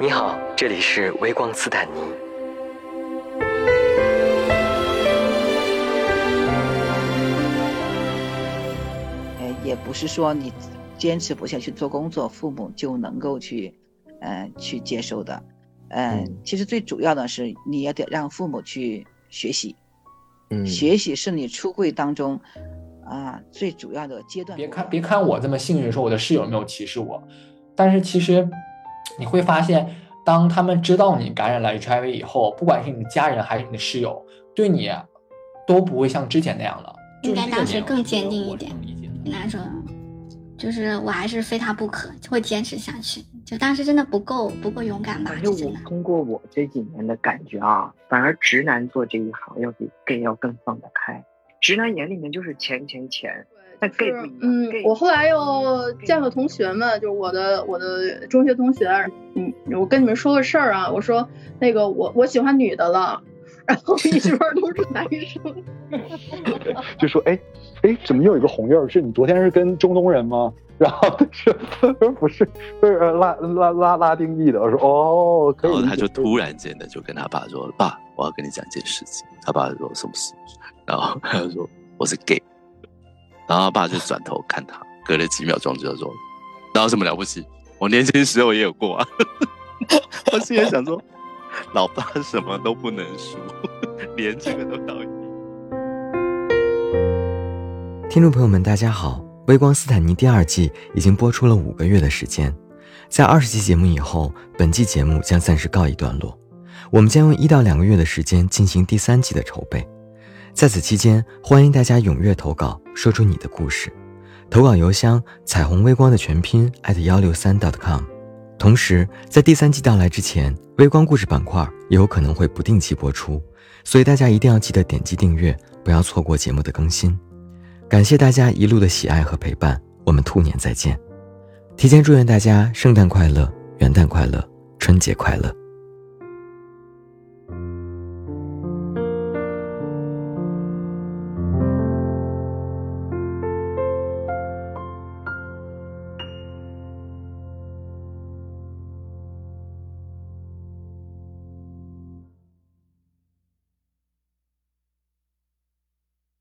你好，这里是微光斯坦尼。呃，也不是说你坚持不下去做工作，父母就能够去，呃，去接受的。嗯，其实最主要的是你也得让父母去学习。嗯，学习是你出柜当中啊最主要的阶段。别看别看我这么幸运，说我的室友没有歧视我，但是其实你会发现，当他们知道你感染了 HIV 以后，不管是你的家人还是你的室友，对你都不会像之前那样了。应该当时更坚定一点，跟他说，就是我还是非他不可，会坚持下去。就当时真的不够不够勇敢吧？就我通过我这几年的感觉啊，反而直男做这一行要比 gay 要更放得开。直男眼里面就是钱钱钱，但 gay 不一样。嗯，我后来又见了同学们，就是我的我的中学同学。嗯，我跟你们说个事儿啊，我说那个我我喜欢女的了，然后一圈都是男生。就说哎哎，怎么又有一个红印儿？是你昨天是跟中东人吗？然后他说不是，不是拉拉拉拉丁裔的。我说哦，然后他就突然间的就跟他爸说：“爸，我要跟你讲一件事情。”他爸说什么事？然后他就说：“我是 gay。”然后他爸就转头看他，隔了几秒钟就说：“然后什么了不起？我年轻时候也有过啊。”我心里想说：“老爸什么都不能输，连这个都讨厌。”听众朋友们，大家好。微光斯坦尼第二季已经播出了五个月的时间，在二十期节目以后，本季节目将暂时告一段落。我们将用一到两个月的时间进行第三季的筹备。在此期间，欢迎大家踊跃投稿，说出你的故事。投稿邮箱：彩虹微光的全拼幺六三 dot .com。同时，在第三季到来之前，微光故事板块也有可能会不定期播出，所以大家一定要记得点击订阅，不要错过节目的更新。感谢大家一路的喜爱和陪伴，我们兔年再见！提前祝愿大家圣诞快乐、元旦快乐、春节快乐！